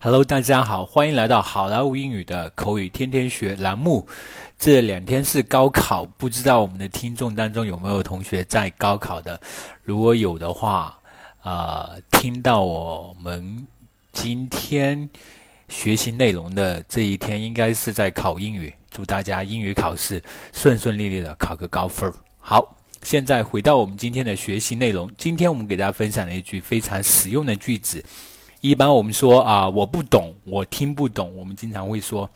Hello，大家好，欢迎来到好莱坞英语的口语天天学栏目。这两天是高考，不知道我们的听众当中有没有同学在高考的？如果有的话，呃，听到我们今天学习内容的这一天，应该是在考英语。祝大家英语考试顺顺利利的考个高分。好，现在回到我们今天的学习内容。今天我们给大家分享了一句非常实用的句子。一般我们说啊，我不懂，我听不懂。我们经常会说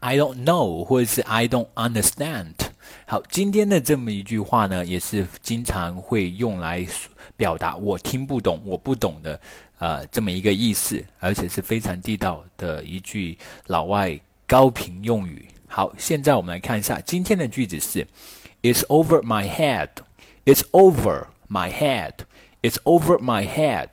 "I don't know" 或者是 "I don't understand"。好，今天的这么一句话呢，也是经常会用来表达我听不懂、我不懂的呃这么一个意思，而且是非常地道的一句老外高频用语。好，现在我们来看一下今天的句子是 "It's over my head." It's over my head. It's over my head.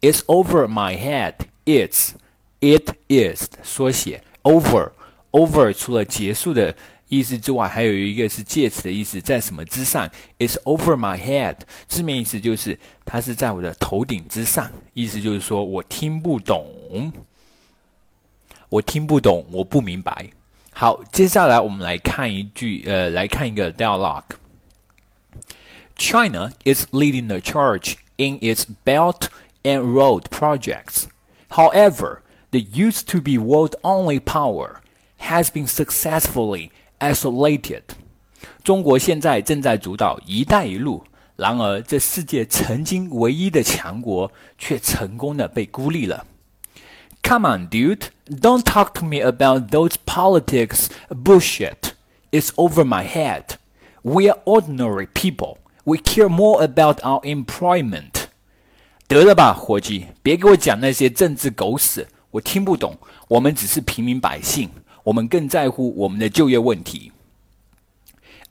It's over my head. It's, it is 缩写 over over 除了结束的意思之外，还有一个是介词的意思，在什么之上？It's over my head，字面意思就是它是在我的头顶之上，意思就是说我听不懂，我听不懂，我不明白。好，接下来我们来看一句，呃，来看一个 dialogue。China is leading the charge in its belt and road projects. However, the used to be world only power has been successfully isolated. 中国现在正在主导“一带一路”，然而这世界曾经唯一的强国却成功的被孤立了。Come on, dude, don't talk to me about those politics bullshit. It's over my head. We are ordinary people. We care more about our employment 得了吧，伙计，别给我讲那些政治狗屎，我听不懂。我们只是平民百姓，我们更在乎我们的就业问题。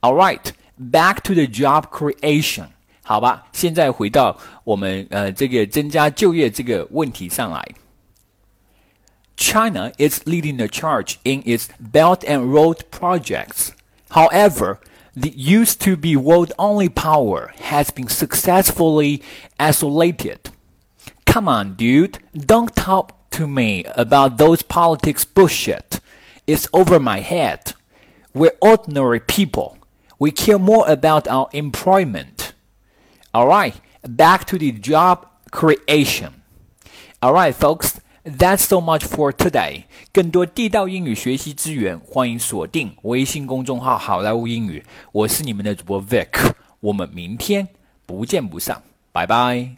All right, back to the job creation。好吧，现在回到我们呃这个增加就业这个问题上来。China is leading the charge in its Belt and Road projects. However, the used to be world only power has been successfully isolated. Come on, dude, don't talk to me about those politics bullshit. It's over my head. We're ordinary people. We care more about our employment. Alright, back to the job creation. Alright, folks. That's so much for today。更多地道英语学习资源，欢迎锁定微信公众号“好莱坞英语”。我是你们的主播 Vic，我们明天不见不散，拜拜。